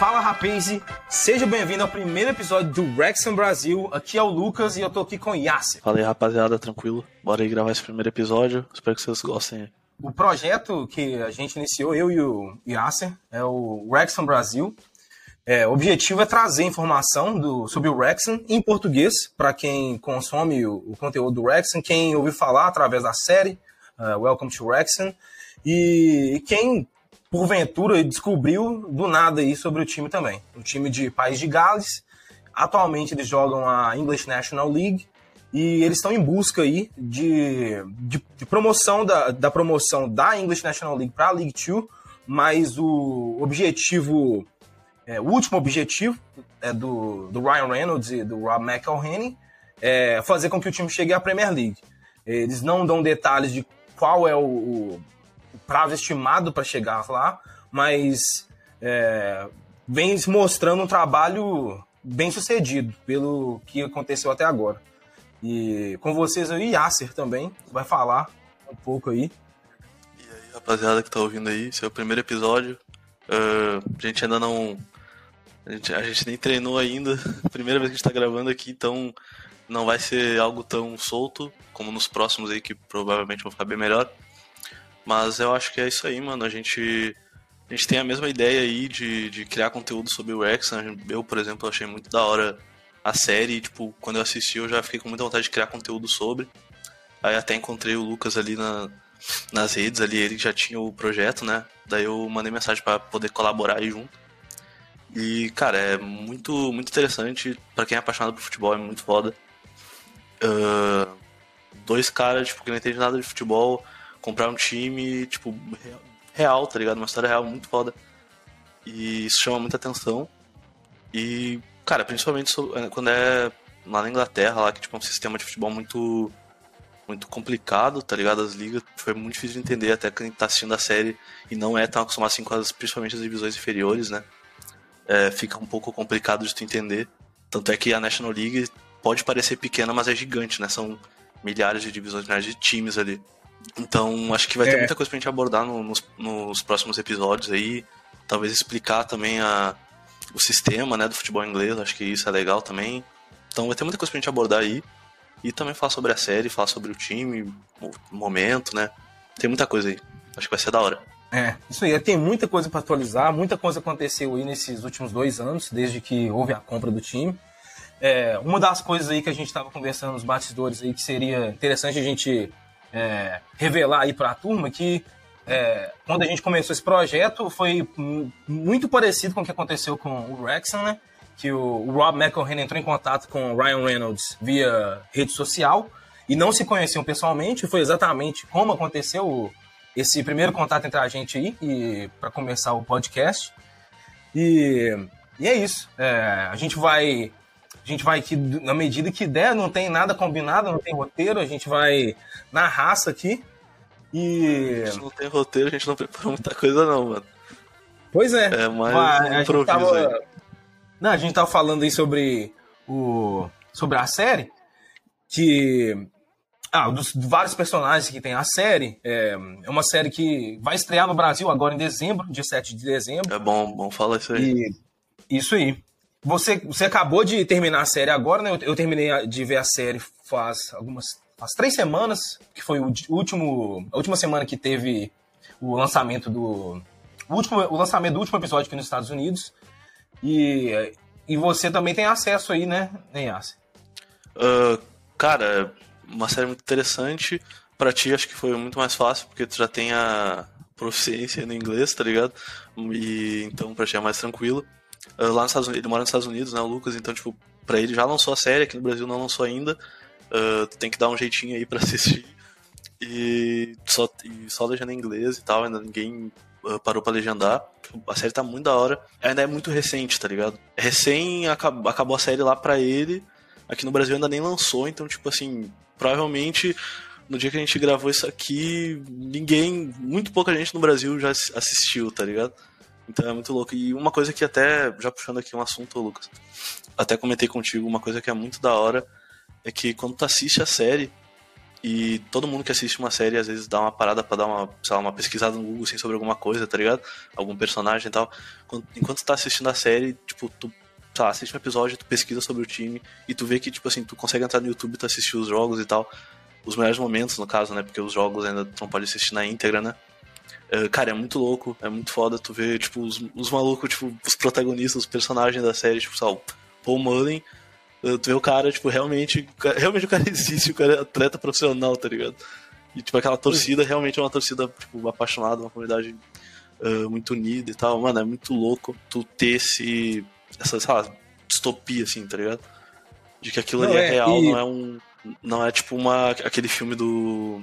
Fala Rapaze, seja bem-vindo ao primeiro episódio do Rexham Brasil. Aqui é o Lucas e eu tô aqui com o Yasser. Fala aí rapaziada, tranquilo? Bora aí gravar esse primeiro episódio. Espero que vocês gostem. O projeto que a gente iniciou, eu e o Yasser, é o Rexham Brasil. É, o objetivo é trazer informação do, sobre o Wrexham em português para quem consome o, o, conteúdo do Wrexham, quem ouviu falar através da série uh, Welcome to e, e, quem porventura descobriu do nada aí sobre o time também. Um time de País de Gales. Atualmente eles jogam a English National League e eles estão em busca aí de, de, de promoção da, da promoção da English National League para a League Two, mas o objetivo é, o último objetivo é do, do Ryan Reynolds e do Rob McElhenney é fazer com que o time chegue à Premier League. Eles não dão detalhes de qual é o, o prazo estimado para chegar lá, mas é, vem mostrando um trabalho bem sucedido pelo que aconteceu até agora. E com vocês aí, Yasser também vai falar um pouco aí. E aí, rapaziada que tá ouvindo aí, esse é o primeiro episódio. Uh, a gente ainda não a gente, a gente nem treinou ainda, primeira vez que a gente tá gravando aqui, então não vai ser algo tão solto como nos próximos aí, que provavelmente vão ficar bem melhor. Mas eu acho que é isso aí, mano. A gente, a gente tem a mesma ideia aí de, de criar conteúdo sobre o X. Eu, por exemplo, achei muito da hora a série. tipo, quando eu assisti, eu já fiquei com muita vontade de criar conteúdo sobre. Aí até encontrei o Lucas ali na, nas redes, ali ele já tinha o projeto, né? Daí eu mandei mensagem para poder colaborar aí junto. E, cara, é muito, muito interessante. para quem é apaixonado por futebol, é muito foda. Uh, dois caras, tipo, que não entendem nada de futebol, comprar um time, tipo, real, tá ligado? Uma história real muito foda. E isso chama muita atenção. E, cara, principalmente é, quando é lá na Inglaterra, lá que tipo, é um sistema de futebol muito muito complicado, tá ligado? As ligas foi muito difícil de entender até quem tá assistindo a série e não é tão acostumado assim com as, principalmente as divisões inferiores, né? é, fica um pouco complicado de tu entender. Tanto é que a National League pode parecer pequena, mas é gigante, né? São milhares de divisões, milhares de times ali. Então, acho que vai ter é. muita coisa pra gente abordar no, nos, nos, próximos episódios aí. Talvez explicar também a, o sistema né, do futebol inglês, acho que isso é legal também. Então, vai ter muita coisa pra gente abordar aí. E também falar sobre a série, falar sobre o time, o momento, né? Tem muita coisa aí. Acho que vai ser da hora. É, isso aí. Tem muita coisa para atualizar, muita coisa aconteceu aí nesses últimos dois anos, desde que houve a compra do time. É, uma das coisas aí que a gente estava conversando nos bastidores aí que seria interessante a gente é, revelar aí para a turma que é, quando a gente começou esse projeto foi muito parecido com o que aconteceu com o Wrexham, né? Que o, o Rob McElhenney entrou em contato com o Ryan Reynolds via rede social e não se conheciam pessoalmente. Foi exatamente como aconteceu esse primeiro contato entre a gente aí e para começar o podcast. E, e é isso. É, a gente vai a gente vai aqui na medida que der, não tem nada combinado, não tem roteiro, a gente vai na raça aqui. E a gente não tem roteiro, a gente não preparou muita coisa não, mano. Pois é. É mais um improviso tava... aí. Não, a gente tava falando aí sobre o sobre a série que ah, dos vários personagens que tem a série. É, é, uma série que vai estrear no Brasil agora em dezembro, dia 7 de dezembro. É bom, bom falar isso aí. E, isso aí. Você, você acabou de terminar a série agora, né? Eu, eu, terminei de ver a série faz algumas. faz três semanas, que foi o último. A última semana que teve o lançamento do. O, último, o lançamento do último episódio aqui nos Estados Unidos. E, e você também tem acesso aí, né, Nenhas? Uh, cara, uma série muito interessante. Pra ti, acho que foi muito mais fácil, porque tu já tem a proficiência no inglês, tá ligado? E então pra ti é mais tranquilo. Uh, lá nos Estados Unidos, ele mora nos Estados Unidos, né, o Lucas, então, tipo, pra ele já lançou a série, aqui no Brasil não lançou ainda. Uh, tem que dar um jeitinho aí pra assistir. E só, e só legenda em inglês e tal, ainda ninguém uh, parou pra legendar. A série tá muito da hora. Ainda é muito recente, tá ligado? Recém acabou, acabou a série lá pra ele. Aqui no Brasil ainda nem lançou, então, tipo assim, provavelmente no dia que a gente gravou isso aqui, ninguém, muito pouca gente no Brasil já assistiu, tá ligado? Então é muito louco. E uma coisa que até, já puxando aqui um assunto, Lucas, até comentei contigo, uma coisa que é muito da hora é que quando tu assiste a série, E todo mundo que assiste uma série às vezes dá uma parada para dar uma, sei lá, uma pesquisada no Google assim, sobre alguma coisa, tá ligado? Algum personagem e tal. Enquanto tu tá assistindo a série, tipo, tu sei lá, assiste um episódio, tu pesquisa sobre o time e tu vê que, tipo assim, tu consegue entrar no YouTube, tu assistir os jogos e tal. Os melhores momentos, no caso, né? Porque os jogos ainda tu não pode assistir na íntegra, né? Uh, cara, é muito louco, é muito foda tu ver, tipo, os, os malucos, tipo, os protagonistas, os personagens da série, tipo, lá, Paul Mullen, uh, tu vê o cara, tipo, realmente, realmente o cara existe, o cara é atleta profissional, tá ligado? E, tipo, aquela torcida realmente é uma torcida, tipo, apaixonada, uma comunidade uh, muito unida e tal. Mano, é muito louco tu ter esse, essa, sei lá, distopia, assim, tá ligado? De que aquilo não, ali é, é real, e... não é um. Não é tipo uma, aquele filme do.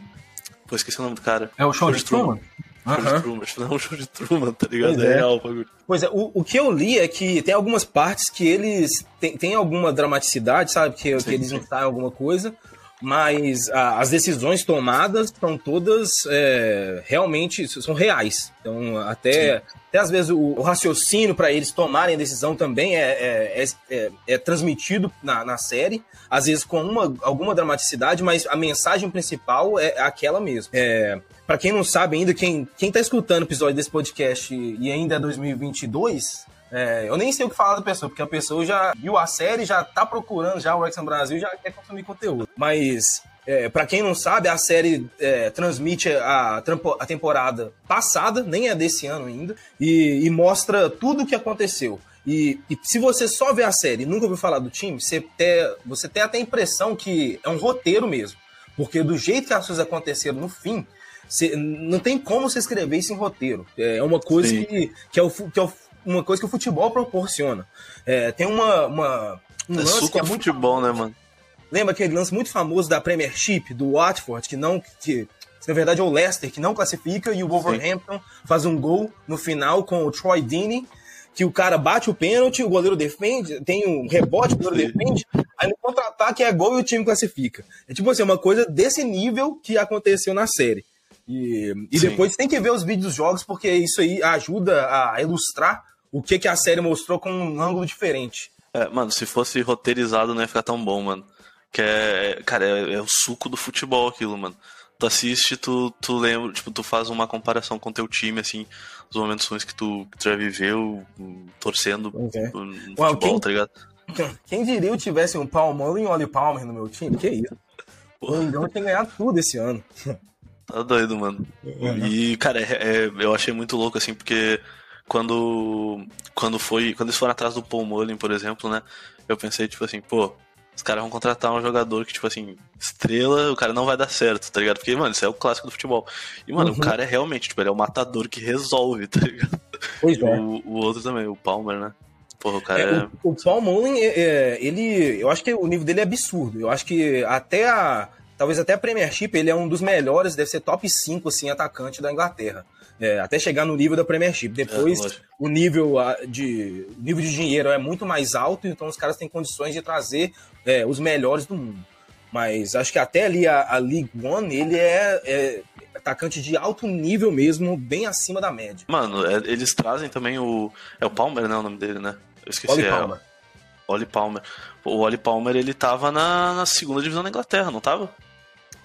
Pô, esqueci o nome do cara. É o show, de Truman? Uhum. Truman, não é um show de Truman, tá ligado? Pois é, é real o bagulho. Pois é, o, o que eu li é que tem algumas partes que eles têm, têm alguma dramaticidade, sabe? Que, sim, que eles ensaiam alguma coisa, mas a, as decisões tomadas são todas é, realmente são reais. Então, até, até às vezes o, o raciocínio para eles tomarem a decisão também é, é, é, é, é transmitido na, na, série, às vezes com uma, alguma dramaticidade, mas a mensagem principal é aquela mesmo. É, para quem não sabe ainda, quem, quem tá escutando o episódio desse podcast e ainda é 2022, é, eu nem sei o que falar da pessoa, porque a pessoa já viu a série, já tá procurando já o Wrexham Brasil, já quer consumir conteúdo. Mas, é, para quem não sabe, a série é, transmite a, a, temporada passada, nem é desse ano ainda, e, e mostra tudo o que aconteceu. E, e, se você só vê a série e nunca ouviu falar do time, você, você tem até a impressão que é um roteiro mesmo. Porque do jeito que as coisas aconteceram no fim, você, não tem como você escrever isso em roteiro. É uma coisa que, que, é o, que é o uma coisa que o futebol proporciona. É, tem uma, uma um é lance que é muito futebol, né, mano? Lembra aquele lance muito famoso da Premiership, do Watford, que não. Que, na verdade é o Leicester, que não classifica, e o Wolverhampton Sim. faz um gol no final com o Troy Deeney, que o cara bate o pênalti, o goleiro defende, tem um rebote, o goleiro defende, aí no contra-ataque é gol e o time classifica. É tipo assim, uma coisa desse nível que aconteceu na série. E, e depois tem que ver os vídeos dos jogos, porque isso aí ajuda a ilustrar o que, que a série mostrou com um ângulo diferente. É, mano, se fosse roteirizado não ia ficar tão bom, mano. Que é, cara, é, é o suco do futebol aquilo, mano. Tu assiste, tu, tu lembra, tipo, tu faz uma comparação com teu time, assim, os momentos ruins que tu, que tu já viveu, torcendo okay. no futebol, Uau, quem, tá ligado? Quem diria eu tivesse um Palmeiras e um Oli Palmer no meu time? Que isso? O Mengão tem ganhado tudo esse ano. Tá doido, mano. Uhum. E, cara, é, é, eu achei muito louco, assim, porque quando quando foi quando eles foram atrás do Paul Mullen, por exemplo, né? Eu pensei tipo assim, pô, os caras vão contratar um jogador que tipo assim, estrela, o cara não vai dar certo, tá ligado? Porque mano, isso é o clássico do futebol. E mano, uhum. o cara é realmente, tipo, ele é o matador que resolve, tá ligado? Pois é. O, o outro também, o Palmer, né? Porra, o cara é, é... O, o Paul Mullen, é, é, ele, eu acho que o nível dele é absurdo. Eu acho que até a talvez até a Premiership, ele é um dos melhores, deve ser top 5 assim atacante da Inglaterra. É, até chegar no nível da Premiership. Depois, é, o nível de, nível de dinheiro é muito mais alto, então os caras têm condições de trazer é, os melhores do mundo. Mas acho que até ali a, a League One, ele é, é, atacante de alto nível mesmo, bem acima da média. Mano, é, eles trazem também o. É o Palmer, né? O nome dele, né? Eu esqueci. Oli é, Palmer. Oli Palmer. O Oli Palmer, ele tava na, na segunda divisão da Inglaterra, não tava?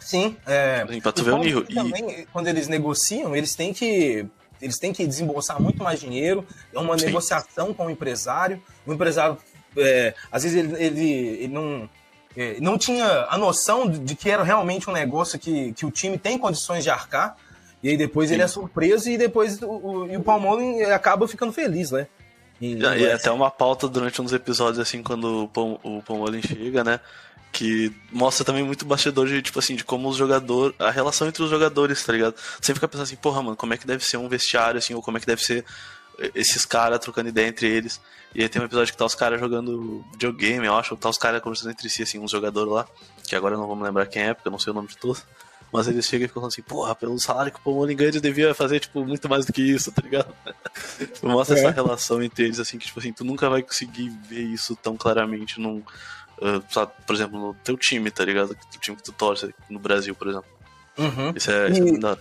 Sim, é. Pra tu ver o nível. Também, quando eles negociam, eles têm que. Eles têm que desembolsar muito mais dinheiro, é uma Sim. negociação com o empresário. O empresário, é, às vezes, ele, ele, ele não, é, não tinha a noção de que era realmente um negócio que, que o time tem condições de arcar. E aí depois Sim. ele é surpreso e depois o, o, e o Palmeiras acaba ficando feliz, né? E, é até uma pauta durante um dos episódios, assim, quando o, o chega, né? que mostra também muito bastidor de, tipo assim, de como os jogadores. a relação entre os jogadores, tá ligado? Você fica pensando assim, porra, mano, como é que deve ser um vestiário, assim, ou como é que deve ser esses caras trocando ideia entre eles. E aí tem um episódio que tá os caras jogando videogame, eu acho, ou tá os caras conversando entre si, assim, uns jogadores lá, que agora eu não vou me lembrar quem é, porque eu não sei o nome de todos. Mas eles chegam e ficam assim, porra, pelo salário que o Pomolin ganha, devia fazer, tipo, muito mais do que isso, tá ligado? Mostra é. essa relação entre eles, assim, que, tipo assim, tu nunca vai conseguir ver isso tão claramente num, uh, por exemplo, no teu time, tá ligado? O time que tu torce no Brasil, por exemplo. Uhum. Isso é, isso é muito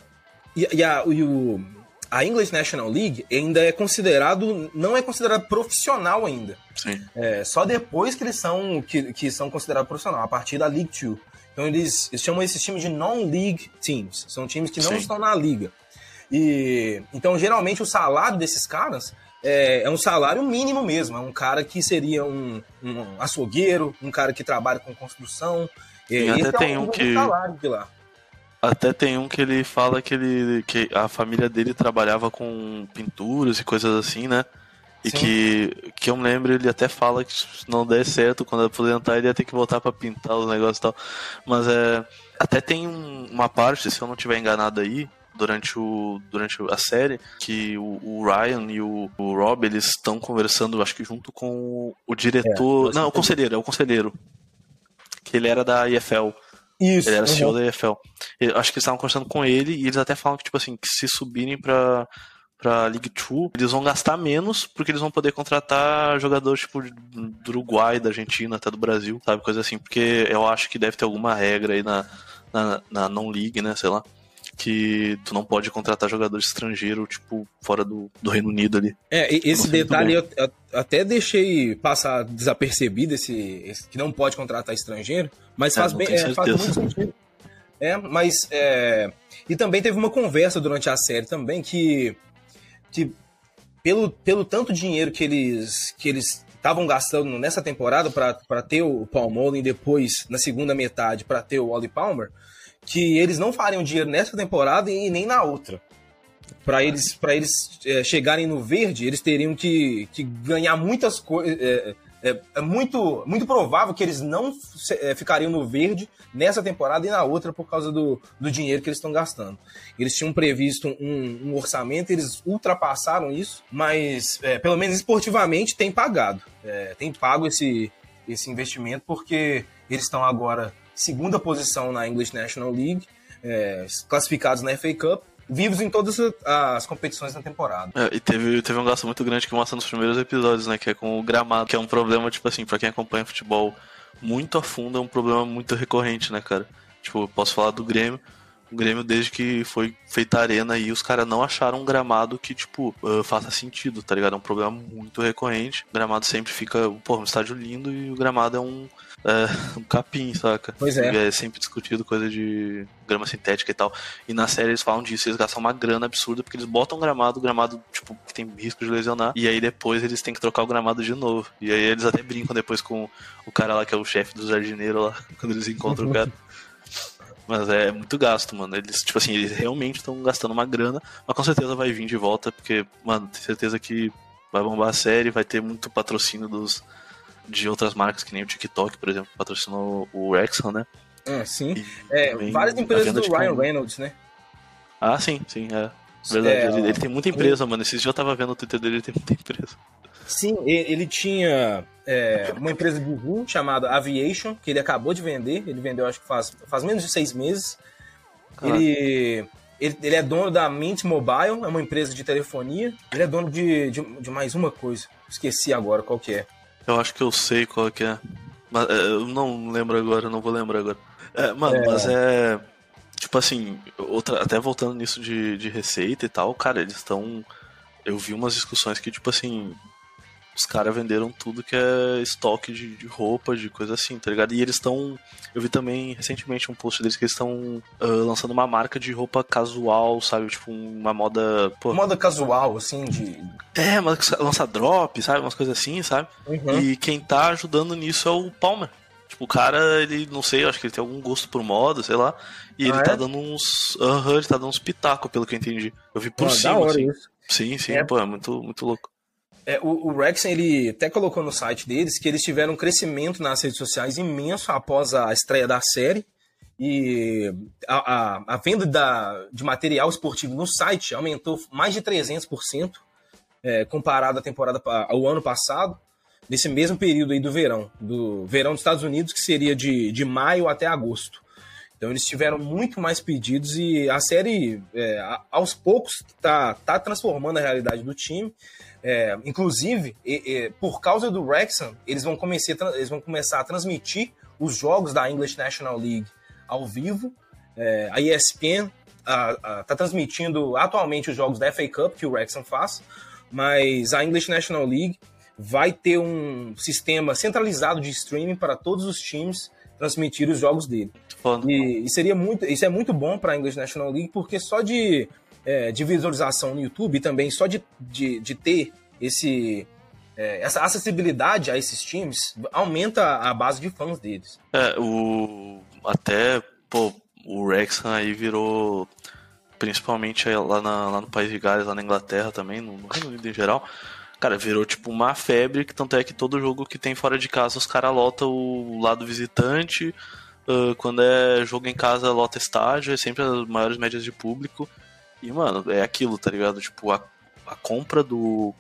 e, e, a, e o, a English National League ainda é considerado, não é considerado profissional ainda. Sim. É, só depois que eles são, que, que são considerados profissional, a partir da League 2. Então eles, eles chamam esses times de non-league teams. São times que não Sim. estão na liga. E então geralmente o salário desses caras é, é, um salário mínimo mesmo. É um cara que seria um, um açougueiro, um cara que trabalha com construção. E até é tem um, que até tem um que ele fala que ele que a família dele trabalhava com pinturas e coisas assim, né? E que, que eu me lembro, ele até fala que se não der certo, quando aposentar, ele ia ter que voltar para pintar os negócios e tal. Mas é. Até tem um, uma parte, se eu não tiver enganado aí, durante, o, durante a série, que o, o Ryan e o, o, Rob, eles estão conversando, acho que junto com o, o diretor. É, não, o conselheiro, é o conselheiro. Que ele era da IFL. Isso. Ele era uhum. CEO da IFL. Eu acho que eles estavam conversando com ele e eles até falam que, tipo assim, que se subirem pra pra League Two, eles vão gastar menos porque eles vão poder contratar jogadores tipo do Uruguai, da Argentina, até do Brasil, sabe? Coisa assim, porque eu acho que deve ter alguma regra aí na, na, na non-league, né? Sei lá. Que tu não pode contratar jogador estrangeiro, tipo, fora do, do Reino Unido ali. É, esse detalhe eu, eu, até deixei passar desapercebido, esse, esse, que não pode contratar estrangeiro, mas é, faz, bem, é, faz muito sentido. É, mas. É... E também teve uma conversa durante a série também que que pelo, pelo tanto dinheiro que eles que eles estavam gastando nessa temporada para ter o Paul Mullen depois na segunda metade para ter o Wally Palmer, que eles não fariam dinheiro nessa temporada e nem na outra. Para eles, pra eles é, chegarem no verde, eles teriam que, que ganhar muitas coisas. É, é, é, muito, muito provável que eles não é, ficariam no verde nessa temporada e na outra por causa do, do dinheiro que eles estão gastando. Eles tinham previsto um, um orçamento, eles ultrapassaram isso, mas é, pelo menos esportivamente tem pagado. É, tem pago esse, esse investimento porque eles estão agora segunda posição na English National League, é, classificados na FA Cup vivos em todas as competições da temporada. É, e teve, teve um gasto muito grande que mostra nos primeiros episódios, né? Que é com o gramado, que é um problema, tipo assim, pra quem acompanha futebol muito a fundo, é um problema muito recorrente, né, cara? Tipo, posso falar do Grêmio. O Grêmio, desde que foi feita a arena aí, os caras não acharam um gramado que, tipo, uh, faça sentido, tá ligado? É um problema muito recorrente. O gramado sempre fica, pô, um estádio lindo e o gramado é um, é, um capim, saca? Pois é. É sempre discutido coisa de grama sintética e tal. E na série eles falam disso, eles gastam uma grana absurda porque eles botam um gramado, gramado, tipo, que tem risco de lesionar, e aí depois eles têm que trocar o gramado de novo. E aí eles até brincam depois com o cara lá que é o chefe do jardineiro lá, quando eles encontram o cara. Mas é muito gasto, mano. Eles, tipo assim, eles realmente estão gastando uma grana, mas com certeza vai vir de volta, porque, mano, tenho certeza que vai bombar a série, vai ter muito patrocínio dos, de outras marcas, que nem o TikTok, por exemplo, patrocinou o Rexon, né? É, sim. É, várias empresas do Ryan Reynolds, né? Ah, sim, sim, é. Verdade, é, ele, ele, tem muita empresa, mano. Esses dias eu tava vendo o Twitter dele, ele tem muita empresa. Sim, ele tinha é, uma empresa de voo chamada Aviation, que ele acabou de vender. Ele vendeu, acho que faz, faz menos de seis meses. Ele, ele, ele, é dono da Mint Mobile, é uma empresa de telefonia. Ele é dono de, de, de, mais uma coisa. Esqueci agora qual que é. Eu acho que eu sei qual que é. Mas é, eu não lembro agora, não vou lembrar agora. É, mano, é... mas é. Tipo assim, outra, até voltando nisso de, de receita e tal, cara, eles estão. Eu vi umas discussões que, tipo assim, os caras venderam tudo que é estoque de, de, roupa, de coisa assim, tá ligado? E eles estão. Eu vi também recentemente um post deles que eles estão uh, lançando uma marca de roupa casual, sabe? Tipo, uma moda. Pô, moda casual, assim, de. É, mas lança drop, sabe? Umas coisas assim, sabe? Uhum. E quem tá ajudando nisso é o Palmer. Tipo, o cara, ele, não sei, acho que ele tem algum gosto por moda, sei lá. E ah, ele tá é? tá dando uns. Aham, uhum, ele tá dando uns pitacos, pelo que eu entendi. Eu vi por ah, cima. Da hora assim. isso. Sim, sim, é. pô, é muito, muito louco. É, o, o Rexon, ele até colocou no site deles que eles tiveram um crescimento nas redes sociais imenso após a estreia da série. E a, a, a venda da, de material esportivo no site aumentou mais de 300% é, comparado à temporada ao ano passado, nesse mesmo período aí do verão, do verão dos Estados Unidos, que seria de, de maio até agosto. Então eles tiveram muito mais pedidos e a série, é, aos poucos, está tá transformando a realidade do time. É, inclusive, e, e, por causa do Wrexham, eles vão, começar, eles vão começar a transmitir os jogos da English National League ao vivo. É, a ESPN está transmitindo atualmente os jogos da FA Cup que o Wrexham faz, mas a English National League vai ter um sistema centralizado de streaming para todos os times transmitir os jogos dele. E, e, seria muito, isso é muito bom para a English National League, porque só de, é, de visualização no YouTube, também só de, de, de ter esse, é, essa acessibilidade a esses times, aumenta a base de fãs deles. É, o, até pô, o Wrexham aí virou, principalmente lá, na, lá no País de Gales, lá na Inglaterra também, no Reino Unido em geral, Cara, virou tipo uma febre, que tanto é que todo jogo que tem fora de casa os caras lotam o lado visitante. Uh, quando é jogo em casa, lota estádio, é sempre as maiores médias de público. E, mano, é aquilo, tá ligado? Tipo, a, a compra do,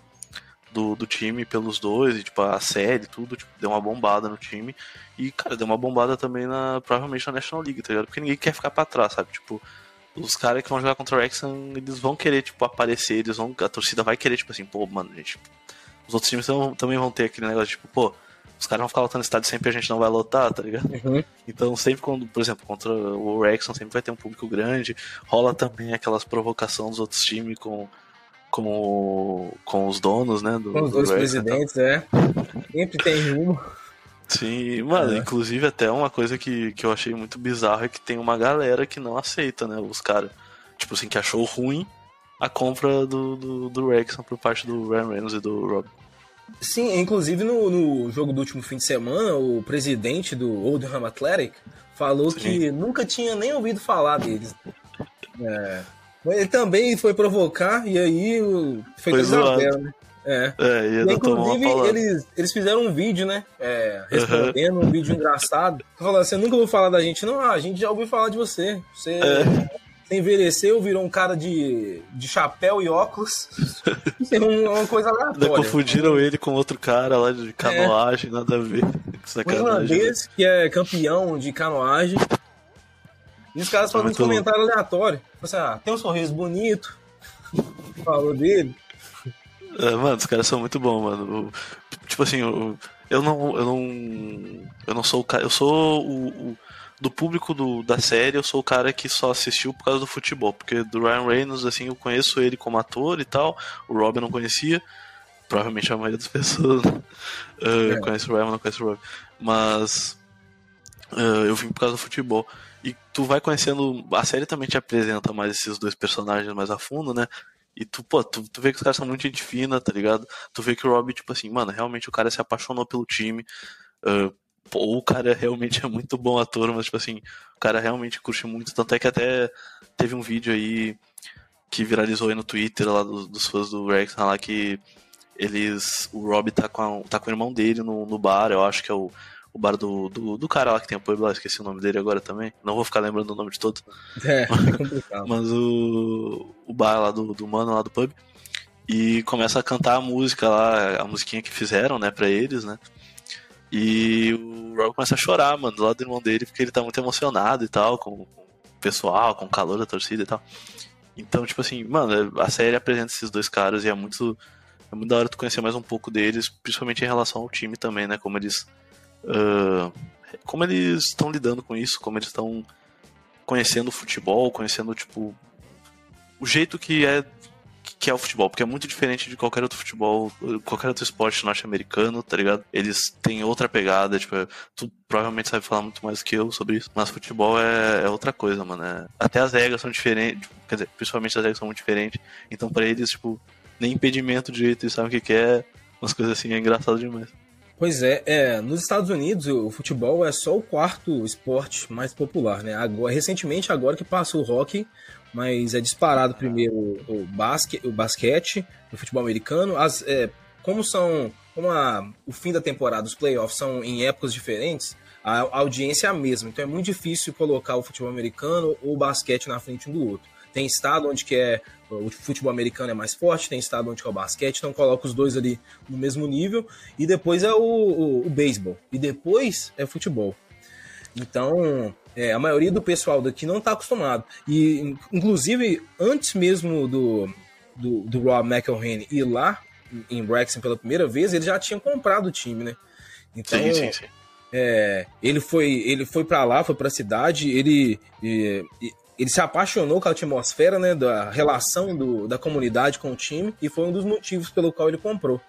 do, do, time pelos dois, e, tipo, a série, tudo, tipo, deu uma bombada no time. E, cara, deu uma bombada também na, provavelmente na National League, tá ligado? Porque ninguém quer ficar pra trás, sabe? Tipo, os caras que vão jogar contra o Wrexham, eles vão querer, tipo, aparecer, eles vão, a torcida vai querer, tipo assim, pô, mano, gente, os outros times também vão ter aquele negócio, tipo, pô, os caras vão ficar lotando estádio sempre a gente não vai lotar, tá ligado? Uhum. Então, sempre quando, por exemplo, contra o Wrexham, sempre vai ter um público grande, rola também aquelas provocações dos outros times com, com, com os donos, né? Do, com os dois presidentes, é. Sempre tem um. Sim, mano, é. inclusive até uma coisa que, que eu achei muito bizarro é que tem uma galera que não aceita, né? Os caras, tipo assim, que achou ruim a compra do, do, do Rexon por parte do Ryan Reynolds e do Rob. Sim, inclusive no, no jogo do último fim de semana, o presidente do Oldham Athletic falou Sim. que nunca tinha nem ouvido falar deles. É. Ele também foi provocar e aí foi, foi né? É. é e, inclusive, eles, eles fizeram um vídeo, né? É, respondendo, uhum. um vídeo engraçado. Falando, você nunca ouviu falar da gente? Não, ah, a gente já ouviu falar de você. Você, é. Você envelheceu, virou um cara de, de chapéu e óculos. É uma coisa aleatória. confundiram ele com outro cara lá de canoagem, é. nada a ver. Um irlandês que é campeão de canoagem. E os caras fazem um comentário aleatório. Assim, ah, tem um sorriso bonito. Falou dele. É, mano, os caras são muito bons, mano. tipo assim, eu, eu não. Eu não. Eu não sou o cara. Eu sou o, o. do público do, da série, eu sou o cara que só assistiu por causa do futebol. Porque do Ryan Reynolds, assim, eu conheço ele como ator e tal. O Rob eu não conhecia. Provavelmente a maioria das pessoas uh, é. conhece o Ryan, mas não conhece o Rob. Mas. Uh, eu vim por causa do futebol. E tu vai conhecendo. A série também te apresenta mais esses dois personagens mais a fundo, né? E tu, pô, tu, tu vê que os caras são muito gente fina, tá ligado? Tu vê que o Rob, tipo assim, mano, realmente o cara se apaixonou pelo time. Uh, pô, o cara realmente é muito bom ator, mas, tipo assim, o cara realmente curte muito. Tanto é que até teve um vídeo aí que viralizou aí no Twitter lá dos, dos fãs do Rex lá que eles. O Rob tá com, a, tá com o irmão dele no, no bar, eu acho que é o o bar do, do, do, cara lá que tem o lá, esqueci o nome dele agora também. Não vou ficar lembrando o nome de todo. É, é complicado. Mas o, o bar lá do, do mano lá do pub. E começa a cantar a música lá, a musiquinha que fizeram, né, pra eles, né? E o Rob começa a chorar, mano, do lado do irmão dele, porque ele tá muito emocionado e tal, com, o pessoal, com o calor da torcida e tal. Então, tipo assim, mano, a série apresenta esses dois caras e é muito. É muito da hora tu conhecer mais um pouco deles, principalmente em relação ao time também, né? Como eles uh, como eles estão lidando com isso, como eles estão conhecendo o futebol, conhecendo, tipo, o jeito que é que é o futebol, porque é muito diferente de qualquer outro futebol, qualquer outro esporte norte-americano, tá ligado? Eles têm outra pegada, tipo, tu provavelmente sabe falar muito mais que eu sobre isso, mas futebol é, é outra coisa, mano. É... Até as regras são diferentes, tipo, quer dizer, principalmente as regras são muito diferentes, então para eles, tipo, nem impedimento direito, eles sabem o que, é, umas coisas assim, é engraçado demais. Pois é, é, nos Estados Unidos o futebol é só o quarto esporte mais popular, né? Agora, recentemente agora que passou o hockey, mas é disparado primeiro o, basque, o basquete, o futebol americano. As, é, como são, como a, o fim da temporada, os playoffs são em épocas diferentes, a, a audiência é a mesma. Então é muito difícil colocar o futebol americano ou o basquete na frente um do outro. Tem estado onde que é o futebol americano é mais forte, tem estado onde que é o basquete, então coloca os dois ali no mesmo nível. E depois é o, o, o beisebol. E depois é futebol. Então, é, a maioria do pessoal daqui não está acostumado. E, inclusive, antes mesmo do, do, do Rob McElhenney ir lá em Wrexham pela primeira vez, ele já tinha comprado o time, né? Então, sim, sim, sim. É, ele foi ele foi para lá, foi para a cidade, ele ele se apaixonou com a atmosfera, né, da relação do, da comunidade com o time e foi um dos motivos pelo qual ele comprou.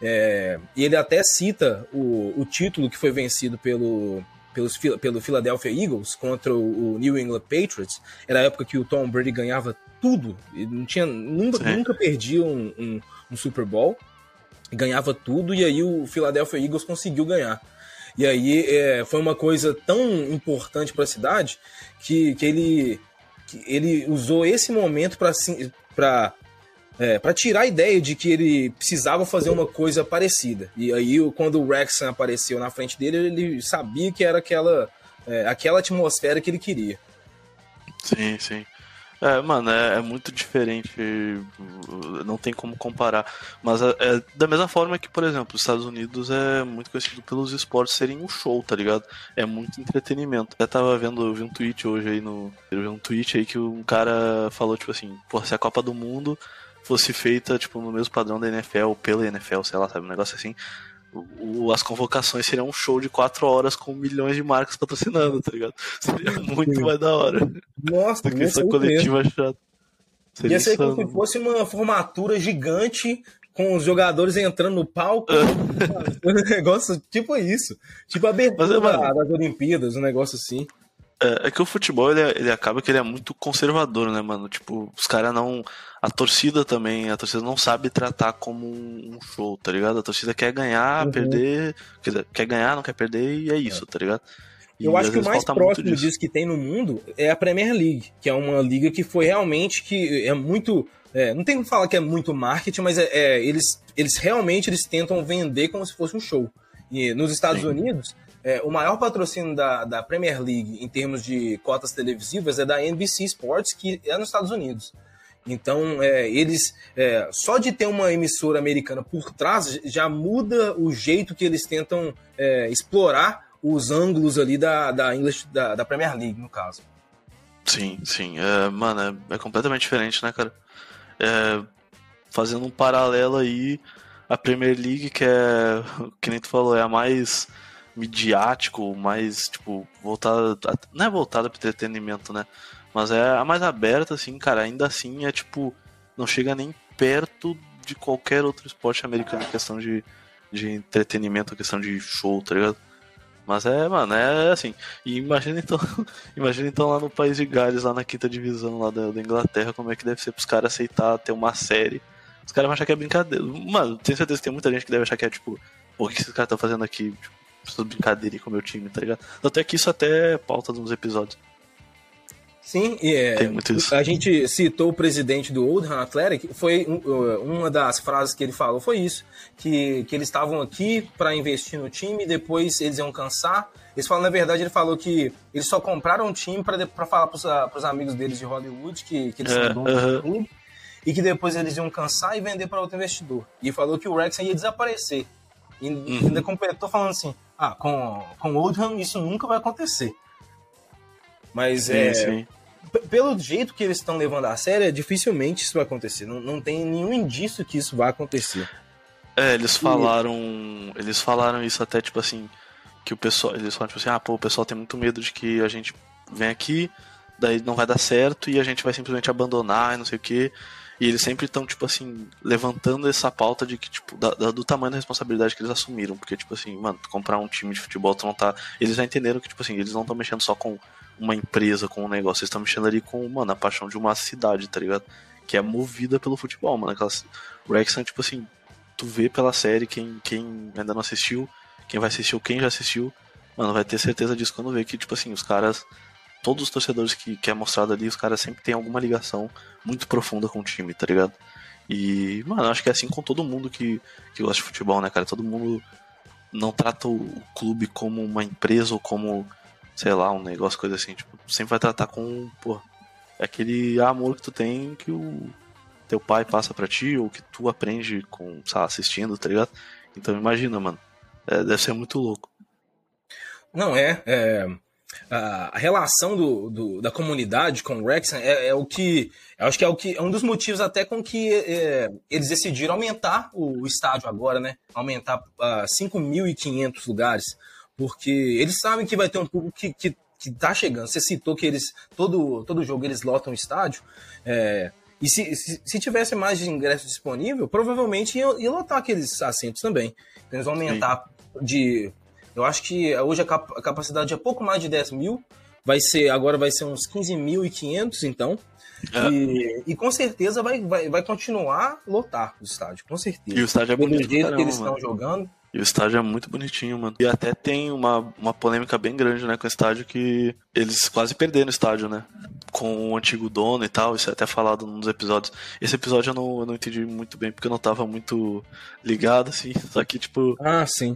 É, e ele até cita o, o título que foi vencido pelo, pelos, pelo Philadelphia Eagles contra o, New England Patriots, era a época que o Tom Brady ganhava tudo, não tinha, nunca, nunca perdia um, um, um Super Bowl, ganhava tudo, e aí o Philadelphia Eagles conseguiu ganhar. E aí é, foi uma coisa tão importante para a cidade que, que, ele, que ele usou esse momento para é, para tirar a ideia de que ele precisava fazer uma coisa parecida. E aí, quando o Wrexham apareceu na frente dele, ele sabia que era aquela, é, aquela atmosfera que ele queria. Sim, sim. É, mano, é, é, muito diferente, não tem como comparar. Mas é, é, da mesma forma que, por exemplo, os Estados Unidos é muito conhecido pelos esportes serem um show, tá ligado? É muito entretenimento. Eu tava vendo, eu vi um tweet hoje aí no. Eu vi um tweet aí que um cara falou, tipo assim, pô, se a Copa do Mundo fosse feita, tipo, no mesmo padrão da NFL, pela NFL, sei lá, sabe, um negócio assim, o, as convocações seriam um show de quatro horas com milhões de marcas patrocinando, tá ligado? Seria muito mais da hora. Nossa, do que essa coletiva chata. Seria Ia ser como se fosse uma formatura gigante com os jogadores entrando no palco. um negócio tipo isso. Tipo a abertura Mas, das Olimpíadas, um negócio assim. É, é, que o futebol ele, ele acaba que ele é muito conservador, né, mano? Tipo, os caras não. A torcida também, a torcida não sabe tratar como um show, tá ligado? A torcida quer ganhar, uhum. perder. Quer, quer ganhar, não quer perder, e é isso, é. tá ligado? E Eu acho que o mais próximo disso. que tem no mundo é a Premier League, que é uma liga que foi realmente que é muito. É, não tem como falar que é muito marketing, mas é, é, eles, eles realmente eles tentam vender como se fosse um show. E nos Estados Sim. Unidos, é, o maior patrocínio da, da Premier League em termos de cotas televisivas é da NBC Sports, que é nos Estados Unidos. Então, é, eles é, só de ter uma emissora americana por trás já muda o jeito que eles tentam é, explorar os ângulos ali da, da, English, da, da Premier League, no caso. Sim, sim. É, mano, é, é, completamente diferente, né, cara? É, fazendo um paralelo aí, a Premier League, que é, que nem tu falou, é a mais midiático, mais, tipo, voltada. Não é voltada para entretenimento, né? Mas é a mais aberta, assim, cara. Ainda assim é tipo. Não chega nem perto de qualquer outro esporte americano em questão de, de entretenimento, questão de show, tá ligado? Mas é, mano, é assim. E imagina então, imagina então lá no país de Gales, lá na quinta divisão lá da, da Inglaterra, como é que deve ser pros caras aceitar ter uma série. Os caras vão achar que é brincadeira. Mano, tenho certeza que tem muita gente que deve achar que é tipo, o que esses caras estão fazendo aqui? Tipo, essas brincadeiras com o meu time, tá ligado? Até que isso até é pauta de uns episódios. Sim, e é, a gente citou o presidente do Oldham Athletic, foi uma das frases que ele falou foi isso, que, que eles estavam aqui para investir no time, depois eles iam cansar. Eles falam, na verdade, ele falou que eles só compraram um time para falar para os amigos deles de Hollywood que, que eles é, são donos uh -huh. do clube, e que depois eles iam cansar e vender para outro investidor. E falou que o Rex ia desaparecer. E uhum. ainda completou falando assim: ah, com, com Oldham isso nunca vai acontecer. Mas sim, é. Sim. Pelo jeito que eles estão levando a sério, dificilmente isso vai acontecer. Não, não tem nenhum indício que isso vai acontecer. É, eles falaram. Eles falaram isso até, tipo assim. Que o pessoal. Eles falaram, tipo assim, ah, pô, o pessoal tem muito medo de que a gente vem aqui, daí não vai dar certo e a gente vai simplesmente abandonar e não sei o que. E eles sempre estão, tipo assim, levantando essa pauta de que, tipo, da, da, do tamanho da responsabilidade que eles assumiram. Porque, tipo assim, mano, comprar um time de futebol, tu não tá. Eles já entenderam que, tipo assim, eles não estão mexendo só com uma empresa, com um negócio, eles estão mexendo ali com, mano, a paixão de uma cidade, tá ligado? Que é movida pelo futebol, mano. Aquelas. Wrexham, tipo assim, tu vê pela série, quem, quem ainda não assistiu, quem vai assistir ou quem já assistiu, mano, vai ter certeza disso quando vê que, tipo assim, os caras todos os torcedores que, que é mostrado ali, os caras sempre têm alguma ligação muito profunda com o time, tá ligado? E, mano, acho que é assim com todo mundo que, que gosta de futebol, né, cara? Todo mundo não trata o clube como uma empresa ou como, sei lá, um negócio, coisa assim. Tipo, sempre vai tratar com, pô, é aquele amor que tu tem que o teu pai passa para ti ou que tu aprende com, sabe, assistindo, tá ligado? Então imagina, mano. É, deve ser muito louco. Não, é, é a relação do, do, da comunidade com o Wrexham é, é, o que acho que é o que é um dos motivos até com que é, eles decidiram aumentar o, estádio agora, né? Aumentar uh, 5.500 lugares, porque eles sabem que vai ter um público que, que, que tá chegando. Você citou que eles todo todo jogo eles lotam o estádio. É, e se, se, se, tivesse mais de ingresso disponível, provavelmente ia, ia lotar aqueles assentos também. Então, eles vão aumentar Sim. de Eu acho que hoje a, cap a capacidade é pouco mais de 10 mil. Vai ser, agora vai ser uns 15.500, então. É. E, e, com certeza vai, vai, vai continuar lotar o estádio, com certeza. E o estádio é bonito. Do jeito caramba, que eles estão jogando. E o estádio é muito bonitinho, mano. E até tem uma, uma polêmica bem grande, né, com o estádio que eles quase perderam o estádio, né? Com o antigo dono e tal, isso é até falado num dos episódios. Esse episódio eu não, eu não entendi muito bem, porque eu não tava muito ligado, assim. Só que, tipo. Ah, sim.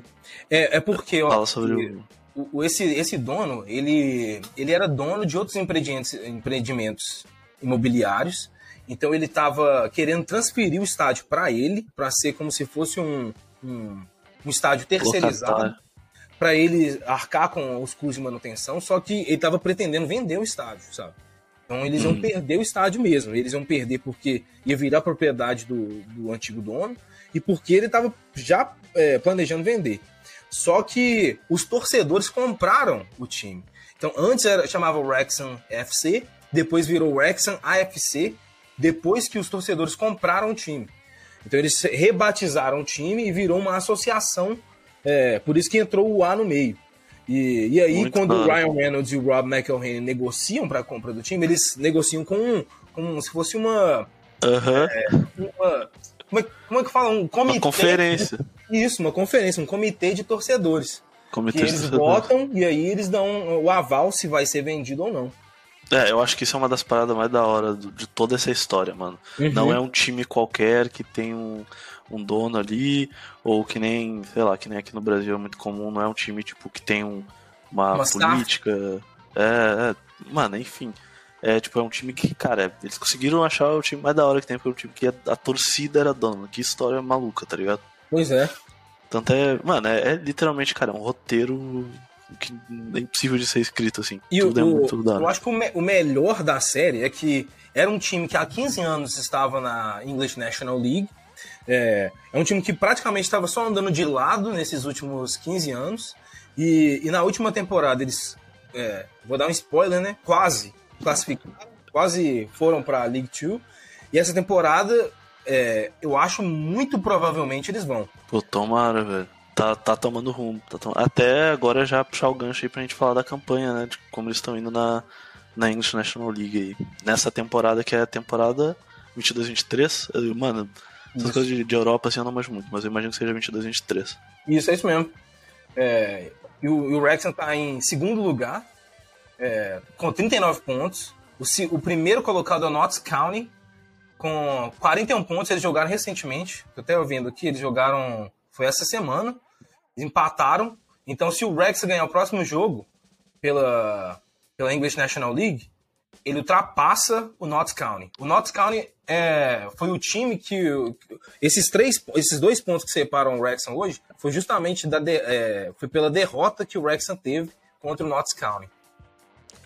É, é porque, ó. Fala sobre o... o... esse, esse dono, ele, ele era dono de outros empreendimentos, empreendimentos imobiliários. Então ele estava querendo transferir o estádio para ele, para ser como se fosse um, um, um estádio terceirizado, para ele arcar com os custos de manutenção. Só que ele estava pretendendo vender o estádio, sabe? Então eles iam hum. perder o estádio mesmo. Eles iam perder porque ia virar propriedade do, do antigo dono e porque ele estava já é, planejando vender. Só que os torcedores compraram o time. Então antes era, chamava o Wrexham FC, depois virou Wrexham AFC, depois que os torcedores compraram o time. Então eles rebatizaram o time e virou uma associação, é, por isso que entrou o A no meio. E, e aí, Muito quando o Ryan Reynolds e o Rob McElhenney negociam para a compra do time, eles negociam com como se fosse uma. É, uma como, é, como é que fala? Um comitê. Uma conferência. Isso, uma conferência, um comitê de torcedores. Comitê que eles votam e aí eles dão o aval se vai ser vendido ou não. É, eu acho que isso é uma das paradas mais da hora de toda essa história, mano. Uhum. Não é um time qualquer que tem um, um dono ali, ou que nem, sei lá, que nem aqui no Brasil é muito comum, não é um time, tipo, que tem um, uma, uma política. É, é, mano, enfim. É, tipo, é um time que, cara, eles conseguiram achar o time mais da hora que tem, porque é um time que a, a torcida era dona. Que história maluca, tá ligado? Pois é. Tanto é, mano, é, é literalmente, cara, um roteiro que é impossível de ser escrito, assim. E Tudo o, é muito Eu acho que o, me, o, melhor da série é que era um time que há 15 anos estava na English National League. É, é um time que praticamente estava só andando de lado nesses últimos 15 anos. E, e na última temporada eles. É, vou dar um spoiler, né? Quase classificaram, quase foram para a League 2. E essa temporada, é, eu acho muito provavelmente eles vão. Pô, tomara, velho tá, tá tomando rumo. Tá tom... Até agora já puxar o gancho aí pra gente falar da campanha, né? De como eles estão indo na, na English National League aí. Nessa temporada que é a temporada 22-23. Mano, essas isso. coisas de, de, Europa assim eu não manjo muito, mas eu imagino que seja 22-23. Isso, é isso mesmo. É, e o, e o Wrexham tá em segundo lugar, é, com 39 pontos. O, o primeiro colocado é o Notts County, com 41 pontos. Eles jogaram recentemente. Tô até ouvindo aqui, eles jogaram. Foi essa semana empataram. Então, se o Rex ganhar o próximo jogo pela, pela English National League, ele ultrapassa o Notts County. O Notts County é, foi o time que. Esses, três, esses dois pontos que separam o Wrexham hoje foi justamente da de, é, foi pela derrota que o Wrexham teve contra o Notts County.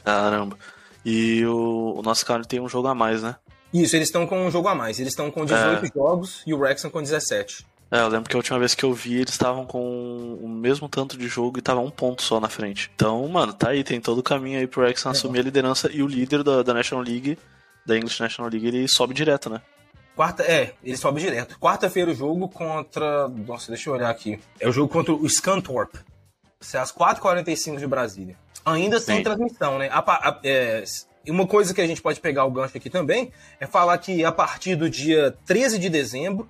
Caramba. E o, o Notts County tem um jogo a mais, né? Isso, eles estão com um jogo a mais. Eles estão com 18 é. jogos e o Wrexham com 17. É, eu lembro que a última vez que eu vi, eles estavam com o mesmo tanto de jogo e tava um ponto só na frente. Então, mano, tá aí, tem todo o caminho aí pro Wrexham é. assumir a liderança e o líder da, da National League, da English National League, ele sobe direto, né? Quarta, é, ele sobe direto. Quarta-feira o jogo contra. Nossa, deixa eu olhar aqui. É o jogo contra o Scunthorpe. Isso é às 4h45 de Brasília. Ainda sem transmissão, né? A, a, é, uma coisa que a gente pode pegar o gancho aqui também é falar que a partir do dia 13 de dezembro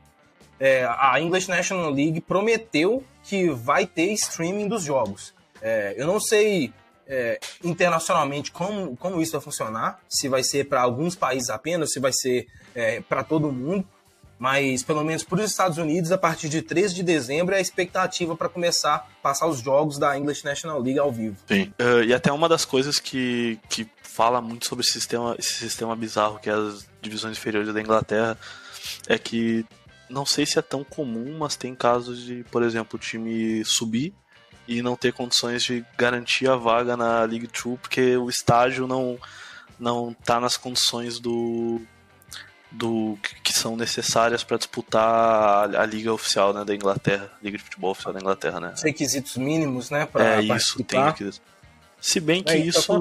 é, a English National League prometeu que vai ter streaming dos jogos. É, eu não sei é, internacionalmente como, como isso vai funcionar, se vai ser para alguns países apenas, se vai ser é, para todo mundo, mas pelo menos para os Estados Unidos, a partir de 13 de dezembro é a expectativa para começar a passar os jogos da English National League ao vivo. Sim, uh, e até uma das coisas que, que fala muito sobre esse sistema, esse sistema bizarro que é as divisões inferiores da Inglaterra é que não sei se é tão comum, mas tem casos de, por exemplo, o time subir e não ter condições de garantir a vaga na League Two, porque o estágio não não tá nas condições do do que são necessárias para disputar a, a, liga oficial né, da Inglaterra, liga de futebol oficial da Inglaterra, né? Os requisitos mínimos, né, para É isso, tem requisitos. Se bem que é, isso,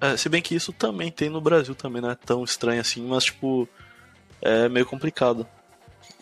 é, se bem que isso também tem no Brasil também, não é tão estranho assim, mas tipo é meio complicado.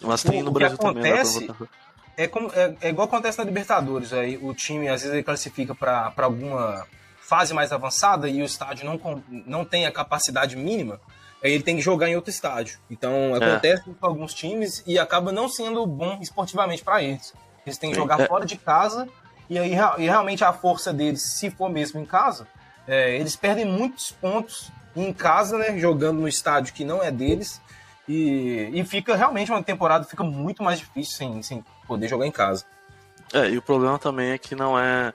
Mas tem o, no Brasil acontece, também. É, como, é, é, igual acontece na Libertadores. Aí o time às vezes ele classifica para alguma fase mais avançada e o estádio não, não tem a capacidade mínima, aí ele tem que jogar em outro estádio. Então é. acontece é. com alguns times e acaba não sendo bom esportivamente para eles. Eles têm que jogar é. fora de casa e aí e realmente a força deles, se for mesmo em casa, é, eles perdem muitos pontos em casa, né, jogando no estádio que não é deles. E, e fica realmente uma temporada fica muito mais difícil sem, sem poder jogar em casa. É, e o problema também é que não é,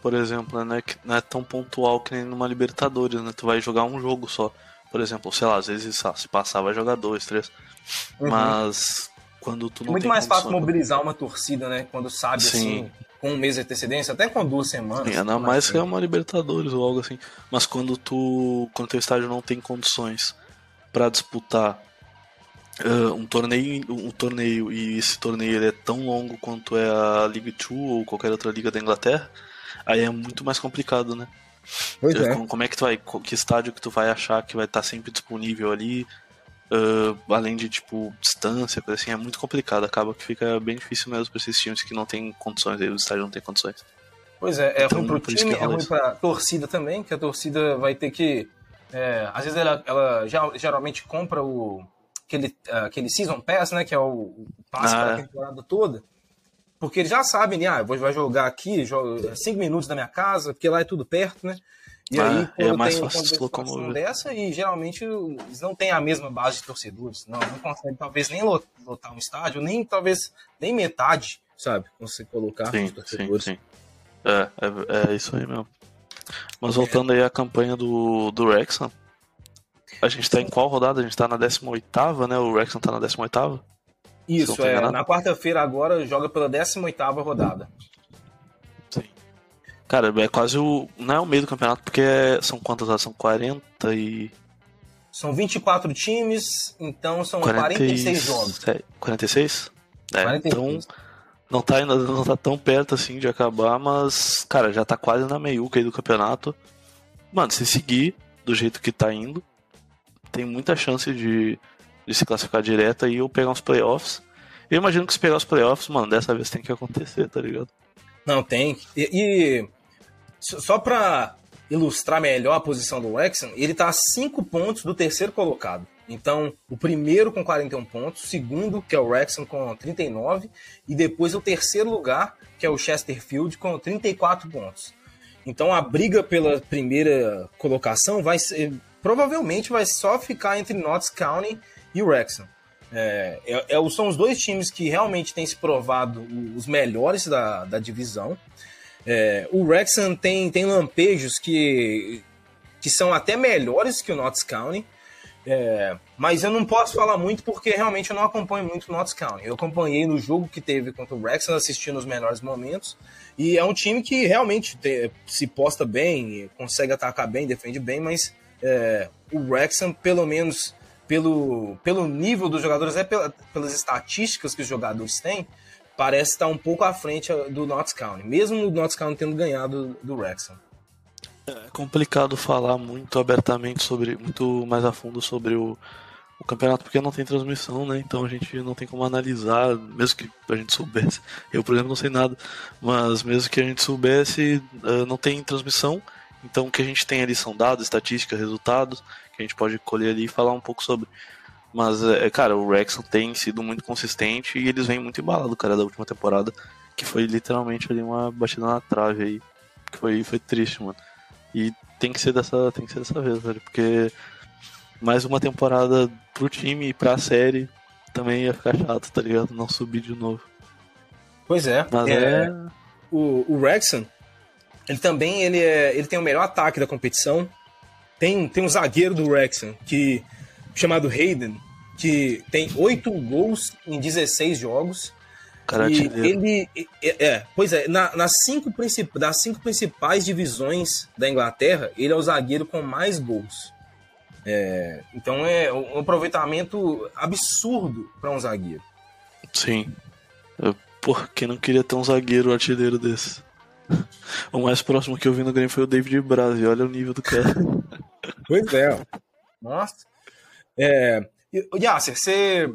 por exemplo, né, não é tão pontual que nem numa Libertadores, né? Tu vai jogar um jogo só. Por exemplo, sei lá, às vezes se passar vai jogar dois, três. Uhum. Mas quando tu não é Muito mais fácil mobilizar uma torcida, né? Quando sabe Sim. assim, com um mês de antecedência, até com duas semanas. Sim, ainda mais que é uma Libertadores ou algo assim. Mas quando tu. Quando teu estádio não tem condições para disputar uh, um torneio um torneio e esse torneio ele é tão longo quanto é a League Two ou qualquer outra liga da Inglaterra, aí é muito mais complicado, né? Pois é. Como, como é que tu vai. Que estádio que tu vai achar que vai estar sempre disponível ali? Uh, além de, tipo, distância, coisa assim, é muito complicado. Acaba que fica bem difícil mesmo para esses times que não tem condições, aí o estádio não tem condições. Pois é, é então, ruim pro time, é ruim pra torcida também, que a torcida vai ter que. É, às vezes ela, ela já, geralmente compra o aquele, aquele Season Pass, né? Que é o, passe ah, para a é. temporada toda. Porque eles já sabem, né, ah, vou vai jogar aqui, jogo cinco minutos da minha casa, porque lá é tudo perto, né? E ah, aí, é quando é mais tem fácil uma dessa, e geralmente eles não têm a mesma base de torcedores, não, não conseguem talvez nem lotar um estádio, nem talvez nem metade, sabe? Você colocar sim, os torcedores. Sim, sim. É, é, é, isso aí mesmo. Mas voltando aí à campanha do, do Wrexham, a gente tá em qual rodada? A gente tá na 18 né? O Wrexham tá na 18 Isso, é. Na quarta-feira agora joga pela 18 rodada. Cara, é quase o. Não é o meio do campeonato, porque é, são quantas? São 40 e. São 24 times, então são 46 jogos. 46? É, 46. então não tá, ainda, não tá tão perto assim de acabar, mas, cara, já tá quase na meiuca aí do campeonato. Mano, se seguir do jeito que tá indo, tem muita chance de, de se classificar direto aí ou pegar uns playoffs. Eu imagino que se pegar os playoffs, mano, dessa vez tem que acontecer, tá ligado? Não, tem. E, e só para ilustrar melhor a posição do Wrexham, ele está a 5 pontos do terceiro colocado. Então, o primeiro com 41 pontos, o segundo, que é o Wrexham, com 39, e depois o terceiro lugar, que é o Chesterfield, com 34 pontos. Então, a briga pela primeira colocação vai ser, provavelmente vai só ficar entre Notts County e Wrexham. É, é, é, são os dois times que realmente têm se provado os melhores da, da divisão. É, o Wrexham tem, tem lampejos que, que são até melhores que o Notts County, é, mas eu não posso falar muito porque realmente eu não acompanho muito o Notts County. Eu acompanhei no jogo que teve contra o Wrexham, assistindo os melhores momentos, e é um time que realmente te, se posta bem, consegue atacar bem, defende bem, mas é, o Wrexham, pelo menos pelo, pelo nível dos jogadores, é pela, pelas estatísticas que os jogadores têm, parece estar um pouco à frente do Notts County, mesmo o Notts County tendo ganhado do Wrexham. É complicado falar muito abertamente sobre, muito mais a fundo sobre o, o campeonato porque não tem transmissão, né? Então a gente não tem como analisar, mesmo que a gente soubesse. Eu, por exemplo, não sei nada, mas mesmo que a gente soubesse, uh, não tem transmissão. Então o que a gente tem ali são dados, estatísticas, resultados que a gente pode colher ali e falar um pouco sobre. Mas, é, é, cara, o Wrexham tem sido muito consistente e eles vêm muito embalados, cara, da última temporada, que foi literalmente ali uma batida na trave aí, que foi, foi triste, mano. E tem que ser dessa, tem que ser dessa vez, velho, porque mais uma temporada pro time e pra série também ia ficar chato, tá ligado? Não subir de novo. Pois é. Mas é... é... O, o Wrexham, ele também ele, é, ele tem o melhor ataque da competição. Tem, tem um zagueiro do Wrexham que chamado Hayden, que tem oito gols em 16 jogos. Cara, e ele é, é, pois é, na, nas cinco das cinco principais divisões da Inglaterra, ele é o zagueiro com mais gols. É, então é um aproveitamento absurdo para um zagueiro. Sim. Por que não queria ter um zagueiro artilheiro desse? O mais próximo que eu vi no Grêmio foi o David Braz, olha o nível do cara. Pois é. Nossa. É, Yasser, você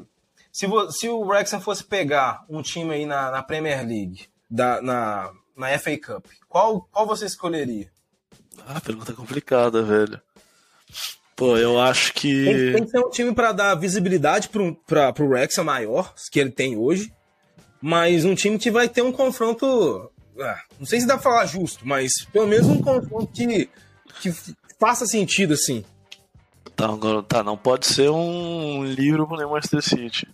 Se, se o Wrexham fosse pegar um time aí na, na Premier League, da, na, na FA Cup, qual, qual você escolheria? Ah, pergunta complicada, velho. Pô, eu acho que. Tem, tem que ser um time para dar visibilidade pro, pra, pro Wrexham maior, que ele tem hoje. Mas um time que vai ter um confronto. Ah, não sei se dá pra falar justo, mas pelo menos um confronto que, que faça sentido, assim. Tá, tá, não pode ser um livro pro Manchester City.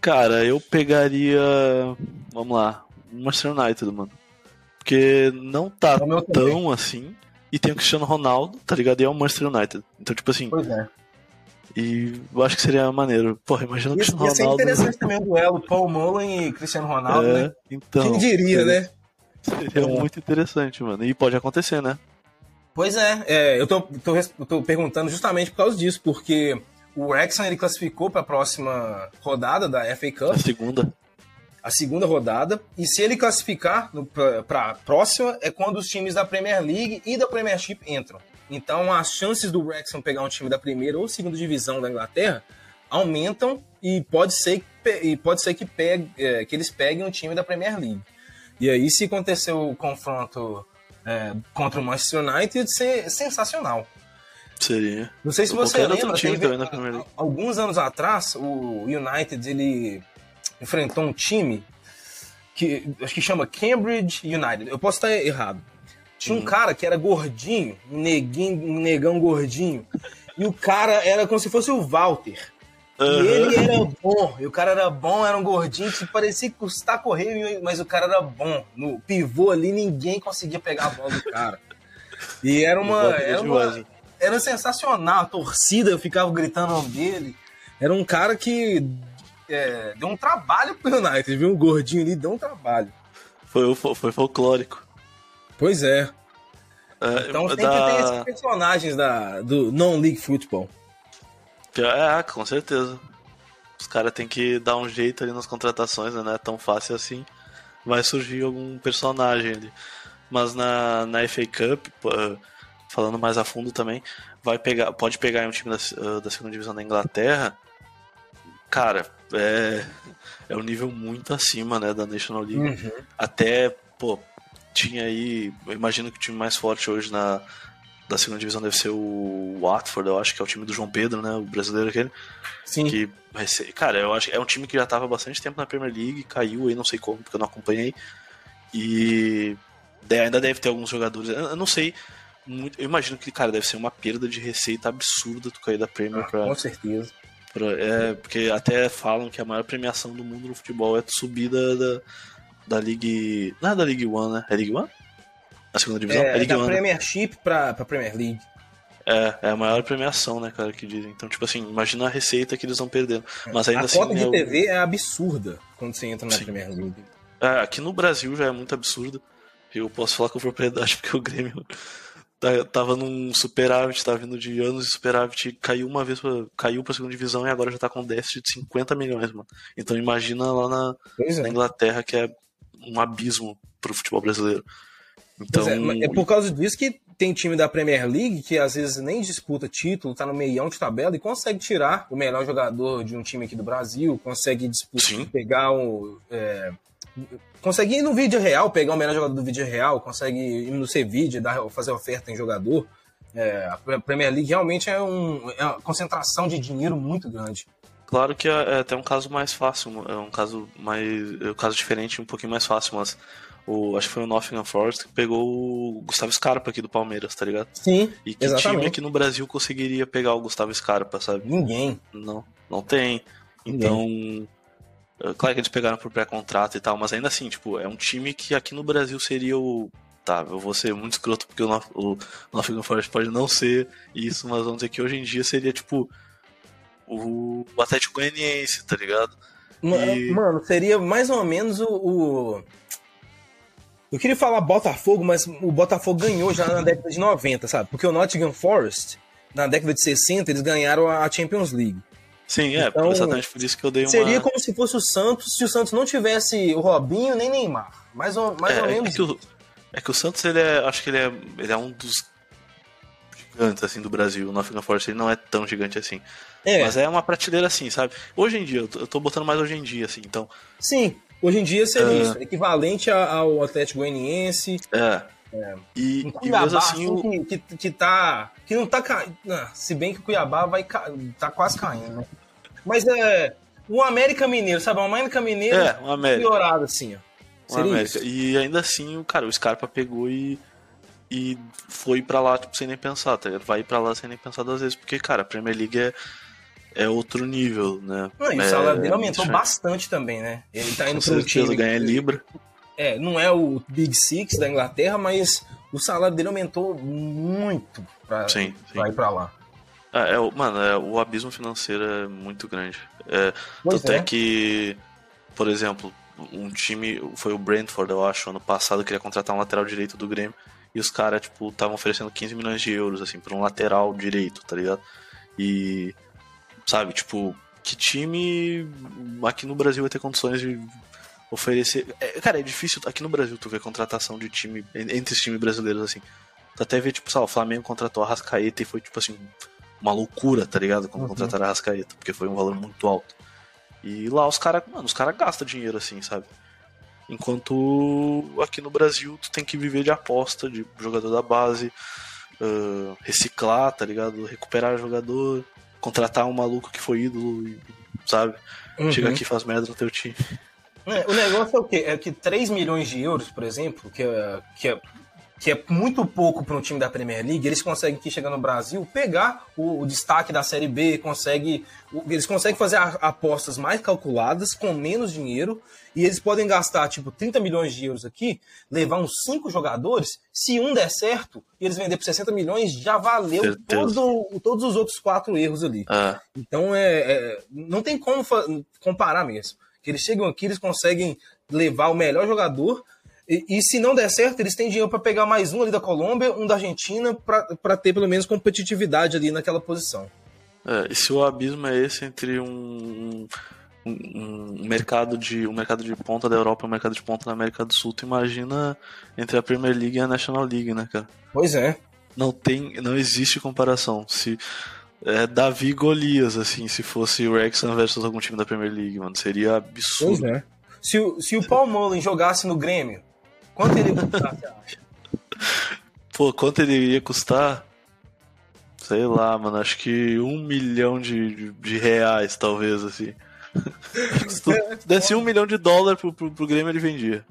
Cara, eu pegaria. Vamos lá. Manchester United, mano. Porque não tá tão também. assim. E tem o Cristiano Ronaldo, tá ligado? E é o Manchester United. Então, tipo assim. Pois é. E eu acho que seria maneiro. Porra, imagina o Cristiano Ronaldo. Ia ser interessante também o duelo Paul Mullen e Cristiano Ronaldo, é, né? Então. Quem diria, seria, né? Seria é. muito interessante, mano. E pode acontecer, né? Pois é, é eu, tô, tô, tô perguntando justamente por causa disso, porque o Wrexham ele classificou para a próxima rodada da FA Cup. A segunda. A segunda rodada. E se ele classificar para a próxima, é quando os times da Premier League e da Premiership entram. Então as chances do Wrexham pegar um time da primeira ou segunda divisão da Inglaterra aumentam e pode ser, e pode ser que, pegue, é, que eles peguem um time da Premier League. E aí, se acontecer o confronto é, contra o Manchester United, ser sensacional. Seria. Não sei se você lembra, teve, alguns anos atrás, o United ele enfrentou um time que acho que chama Cambridge United. Eu posso estar errado. Tinha um uhum. cara que era gordinho, um neguinho, um negão gordinho. E o cara era como se fosse o Walter. Uhum. E ele era bom. E o cara era bom, era um gordinho que parecia custar correr, mas o cara era bom. No pivô ali, ninguém conseguia pegar a bola do cara. E era uma. Era uma era sensacional. A torcida ficava gritando o nome dele. Era um cara que é, deu um trabalho pro United, viu? Um gordinho ali deu um trabalho. Foi, foi folclórico. Pois é. é então sempre da... tem esses personagens da, do non-league football. É, com certeza. Os caras têm que dar um jeito ali nas contratações, né? Não é tão fácil assim. Vai surgir algum personagem ali. Mas na, na FA Cup, falando mais a fundo também, vai pegar, pode pegar um time da, uh, da segunda divisão da Inglaterra. Cara, é, é um nível muito acima, né, da National League. Uhum. Até, pô, tinha aí, eu imagino que o time mais forte hoje na da segunda divisão deve ser o Watford, eu acho que é o time do João Pedro, né, o brasileiro aquele. Sim. Que cara, eu acho é um time que já estava bastante tempo na Premier League, caiu aí, não sei como, porque eu não acompanhei. E ainda deve ter alguns jogadores, eu não sei muito. Eu imagino que, cara, deve ser uma perda de receita absurda tu cair da Premier ah, pra. Com certeza. Pra, é, porque até falam que a maior premiação do mundo no futebol é subir da, da, da League. Não é da League One, né? É League One? A segunda divisão? É, é League da One. Premiership pra, pra Premier League. É, é a maior premiação, né, cara, que dizem. Então, tipo assim, imagina a receita que eles vão perdendo. Mas ainda a assim. A cota de é TV é absurda quando você entra na Sim. Premier League. É, aqui no Brasil já é muito absurdo. Eu posso falar com propriedade porque o Grêmio Tá, tava num superávit, tava vindo de anos de superávit, caiu uma vez, pra, caiu pra segunda divisão e agora já tá com déficit de 50 milhões, mano. Então imagina lá na, é. na Inglaterra que é um abismo pro futebol brasileiro. Então... É, é, por causa disso que tem time da Premier League que às vezes nem disputa título, tá no meião de tabela e consegue tirar o melhor jogador de um time aqui do Brasil, consegue disputar, pegar o. É, consegue ir no vídeo real, pegar o melhor jogador do vídeo real, consegue ir no C-Vídeo, fazer oferta em jogador. É, a Premier League realmente é, um, é uma concentração de dinheiro muito grande. Claro que é, é até um caso mais fácil, é um caso mais. É um caso diferente, um pouquinho mais fácil, mas o, acho que foi o Nottingham Forest que pegou o Gustavo Scarpa aqui do Palmeiras, tá ligado? Sim. E que exatamente. time aqui no Brasil conseguiria pegar o Gustavo Scarpa, sabe? Ninguém. Não, não tem. Ninguém. Então, Claro que eles pegaram por pré-contrato e tal, mas ainda assim, tipo, é um time que aqui no Brasil seria o. Tá, eu vou ser muito escroto porque o, o Nottingham Forest pode não ser isso, mas vamos dizer que hoje em dia seria tipo o, Atlético Goianiense, tá ligado? E... Mano, seria mais ou menos o, o, Eu queria falar Botafogo, mas o Botafogo ganhou já na década de 90, sabe? Porque o Nottingham Forest, na década de 60, eles ganharam a Champions League. Sim, é, então, exatamente por isso que eu dei uma. Seria como se fosse o Santos se o Santos não tivesse o Robinho nem Neymar. Mais ou, mais é, ou menos. É que, o, é que o Santos, ele é. Acho que ele é, ele é um dos. Gigantes assim do Brasil. O Nottingham Forest ele não é tão gigante assim. É. Mas é uma prateleira assim, sabe? Hoje em dia, eu tô, eu tô botando mais hoje em dia, assim, então. Sim, hoje em dia seria uh... isso, equivalente ao Atlético Goianiense. É. É. E, e mesmo assim, o... que, que, que, tá. Que não tá caindo. Se bem que o Cuiabá vai ca... tá quase caindo, né? Mas é. O América Mineiro, sabe? O América Mineiro é, um América. piorado, assim, ó. América. E ainda assim, cara, o Scarpa pegou e, e foi para lá, tipo, sem nem pensar, tá ligado? Vai para lá sem nem pensar duas vezes, porque, cara, a Premier League é, é outro nível, né? Não, e o é, salário dele aumentou bastante também, né? Ele tá indo para um time. ganha Libra. É, não é o Big Six da Inglaterra, mas o salário dele aumentou muito pra, sim, sim. pra ir pra lá. É, é, mano, é, o abismo financeiro é muito grande. É, tanto é. é que, por exemplo, um time, foi o Brentford, eu acho, ano passado, queria contratar um lateral direito do Grêmio. E os caras, tipo, estavam oferecendo 15 milhões de euros, assim, por um lateral direito, tá ligado? E, sabe, tipo, que time aqui no Brasil vai ter condições de oferecer. É, cara, é difícil aqui no Brasil tu ver contratação de time, entre os times brasileiros, assim. Tu até vê, tipo, sabe, o Flamengo contratou a Rascaeta e foi, tipo assim, uma loucura, tá ligado? Quando uhum. contrataram a Rascaeta, porque foi um valor muito alto. E lá os caras, mano, os caras gastam dinheiro assim, sabe? Enquanto aqui no Brasil tu tem que viver de aposta, de jogador da base, uh, reciclar, tá ligado? Recuperar jogador, contratar um maluco que foi ídolo, sabe? Uhum. Chega aqui e faz merda no teu time. É, o negócio é o quê? É que 3 milhões de euros, por exemplo, que é, que é que é muito pouco para um time da Premier League, eles conseguem que chega no Brasil pegar o, o destaque da Série B, consegue, eles conseguem fazer a, apostas mais calculadas com menos dinheiro e eles podem gastar tipo 30 milhões de euros aqui, levar uns 5 jogadores, se um der certo e eles vender por 60 milhões, já valeu todo, todos os outros quatro erros ali. Ah. Então é, é, não tem como comparar mesmo. Que eles chegam aqui, eles conseguem levar o melhor jogador e, e, se não der certo, eles têm dinheiro para pegar mais um ali da Colômbia, um da Argentina, para ter pelo menos competitividade ali naquela posição. É, e se o abismo é esse entre um, um, um, mercado de um mercado de ponta da Europa e um mercado de ponta da América do Sul, tu imagina entre a Premier League e a National League, né, cara? Pois é. Não tem, não existe comparação. Se é Davi Golias, assim, se fosse o Wrexham versus algum time da Premier League, mano, seria absurdo. Pois é. Se, se o Paul Mullen jogasse no Grêmio, Quanto ele ia custar, você acha? Pô, quanto ele iria custar? Sei lá, mano, acho que um milhão de, de reais, talvez, assim. Se tu desse um milhão de dólares pro, pro, pro Grêmio, ele vendia.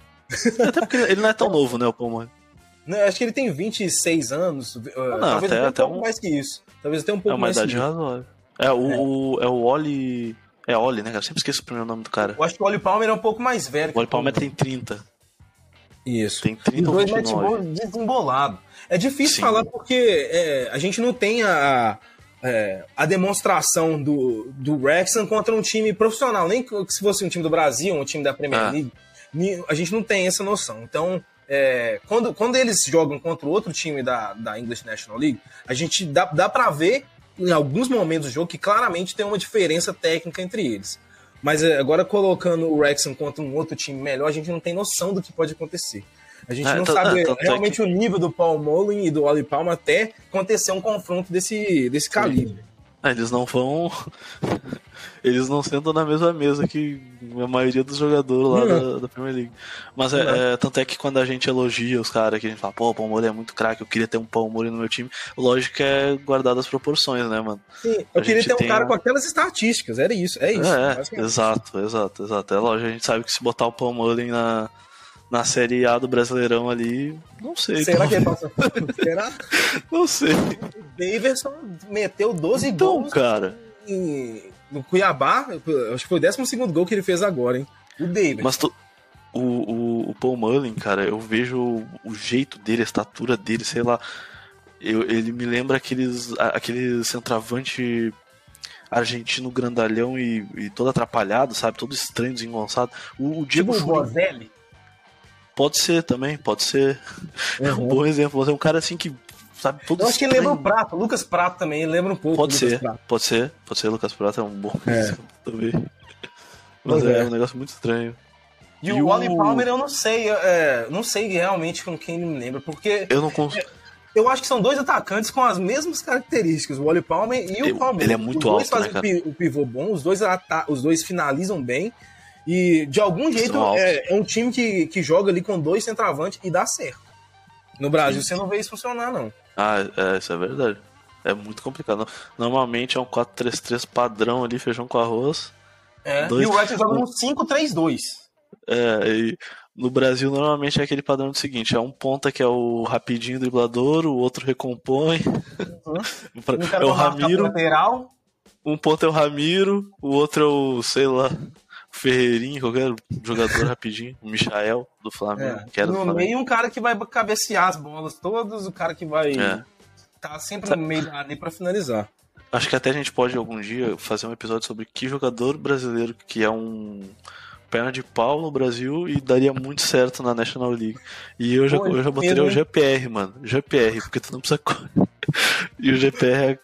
Até porque ele não é tão novo, né, o Palmeiras? Não, acho que ele tem 26 anos. Não, talvez até, até um pouco mais que isso. Talvez até um pouco mais. É uma idade razoável. É, o, é. o, é o Oli. É Oli, né, cara? Eu sempre esqueço o primeiro nome do cara. Eu acho que o Oli Palmer é um pouco mais velho. O Oli Palmer tem 30. Isso. Tem 30 e dois netball desembolado. É difícil Sim. falar porque é, a gente não tem a, é, a demonstração do, do Wrexham contra um time profissional. Nem que se fosse um time do Brasil, um time da Premier ah. League, a gente não tem essa noção. Então, é, quando, quando eles jogam contra outro time da, da English National League, a gente dá, dá para ver em alguns momentos do jogo que claramente tem uma diferença técnica entre eles. Mas é, agora colocando o Wrexham contra um outro time melhor, a gente não tem noção do que pode acontecer. A gente é, não tô, sabe tô, tô, realmente o nível do Paul Mullen e do Oli Palma até acontecer um confronto desse, desse calibre. É, eles não vão. Eles não sentam na mesma mesa que a maioria dos jogadores lá da, da, Premier League. Mas é, é, tanto é que quando a gente elogia os caras, que a gente fala, pô, o Palmeiras é muito craque, eu queria ter um Palmeiras no meu time, lógico que é guardado as proporções, né, mano? Sim, eu a queria ter um cara um... com aquelas estatísticas, era isso, é isso. É, exato, exato, exato. É lógico, a gente sabe que se botar o Palmeiras na na Série A do Brasileirão ali, não sei. Será que ele passa? Será? Não sei. O Davidson meteu 12 então, gols cara. Em, no Cuiabá, acho que foi o 12 gol que ele fez agora, hein? O Davidson. Mas tu, o, o, o Paul Mullen, cara, eu vejo o, jeito dele, a estatura dele, sei lá. Eu, ele me lembra aqueles, aquele centroavante argentino grandalhão e, e, todo atrapalhado, sabe? Todo estranho, desengonçado. O, o Diego tipo Bozelli? Pode ser também, pode ser. Uhum. um bom exemplo. Você é um cara assim que sabe tudo. Eu acho que ele lembra o Prato, Lucas Prato também, ele lembra um pouco. Pode ser, Prato. pode ser, pode ser. Lucas Prato é um bom é. exemplo também. Mas é, é, um negócio muito estranho. E, e o Wally Palmer eu não sei, é, não sei realmente com quem ele me lembra, porque. Eu não consigo. Eu acho que são dois atacantes com as mesmas características, o Wally Palmer e o Palmer. Ele é muito os dois alto, né, fazem o pivô bom, os dois, os dois finalizam bem. E de algum jeito é, é, um time que, que joga ali com dois centroavantes e dá certo. No Brasil Sim. você não vê isso funcionar, não. Ah, é, isso é verdade. É muito complicado. Normalmente é um 4-3-3 padrão ali, feijão com arroz. É, dois... e o Red joga um 5-3-2. É, e no Brasil normalmente é aquele padrão do seguinte: é um ponta que é o rapidinho driblador, o outro recompõe. Uhum. Um é o Ramiro. Lateral. Um ponta é o Ramiro, o outro é o, sei lá, Ferreirinho, qualquer jogador rapidinho, o Michael do Flamengo. É. Que era no meio, um cara que vai cabecear as bolas todas, o cara que vai é. tá sempre no meio da área para finalizar. Acho que até a gente pode algum dia fazer um episódio sobre que jogador brasileiro que é um perna de pau no Brasil e daria muito certo na National League. E eu já, Pô, eu já botaria o GPR, mano. GPR, porque tu não precisa. e o GPR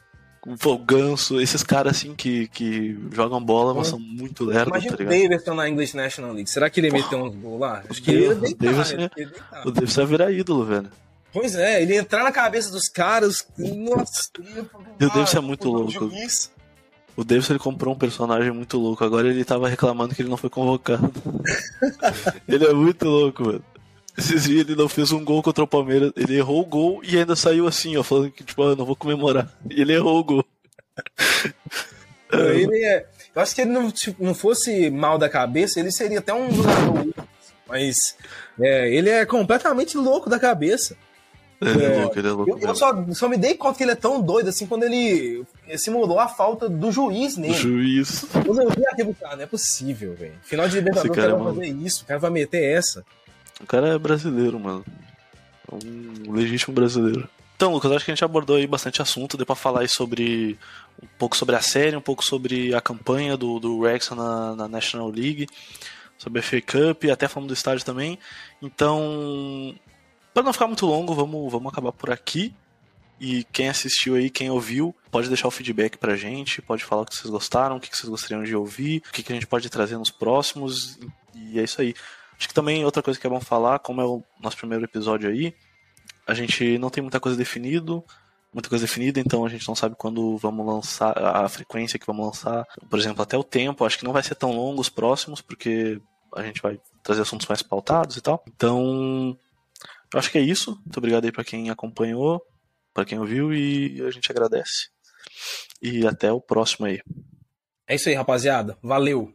é Pô, Ganso, esses caras assim que, que jogam bola, mas são muito lerdos, Imagina tá ligado? o Davidson na English National League. Será que ele meteu uns gols lá? Acho que ele ia deitar, né? O Davidson ia virar ídolo, velho. Pois é, ele ia entrar na cabeça dos caras. Nossa, e o Davidson é muito louco. O Davidson ele comprou um personagem muito louco. Agora ele tava reclamando que ele não foi convocado. ele é muito louco, mano. Esses dias ele não fez um gol contra o Palmeiras. Ele errou o gol e ainda saiu assim, ó, falando que, tipo, ah, não vou comemorar. E ele errou o gol. ele é, eu acho que ele não, tipo, não fosse mal da cabeça, ele seria até um jogador. Mas é, ele é completamente louco da cabeça. Ele é, é louco, ele é louco. Eu, eu, só, só me dei conta que ele é tão doido assim quando ele simulou a falta do juiz nele. juiz. Eu vi aquilo, cara, não é possível, velho. Final de Libertadores, o cara vai fazer isso, o cara vai meter essa. O cara é brasileiro, mano. É um legítimo brasileiro. Então, Lucas, acho que a gente abordou aí bastante assunto. Deu pra falar aí sobre um pouco sobre a série, um pouco sobre a campanha do, do Rex na, na National League, sobre a FA Cup, até falando do estádio também. Então, para não ficar muito longo, vamos, vamos acabar por aqui. E quem assistiu aí, quem ouviu, pode deixar o feedback pra gente, pode falar o que vocês gostaram, o que vocês gostariam de ouvir, o que a gente pode trazer nos próximos. E é isso aí. Acho que também outra coisa que é bom falar, como é o nosso primeiro episódio aí, a gente não tem muita coisa definido, muita coisa definida, então a gente não sabe quando vamos lançar, a frequência que vamos lançar, por exemplo, até o tempo, acho que não vai ser tão longo os próximos, porque a gente vai trazer assuntos mais pautados e tal. Então, eu acho que é isso. Muito obrigado aí para quem acompanhou, para quem ouviu e a gente agradece. E até o próximo aí. É isso aí, rapaziada. Valeu!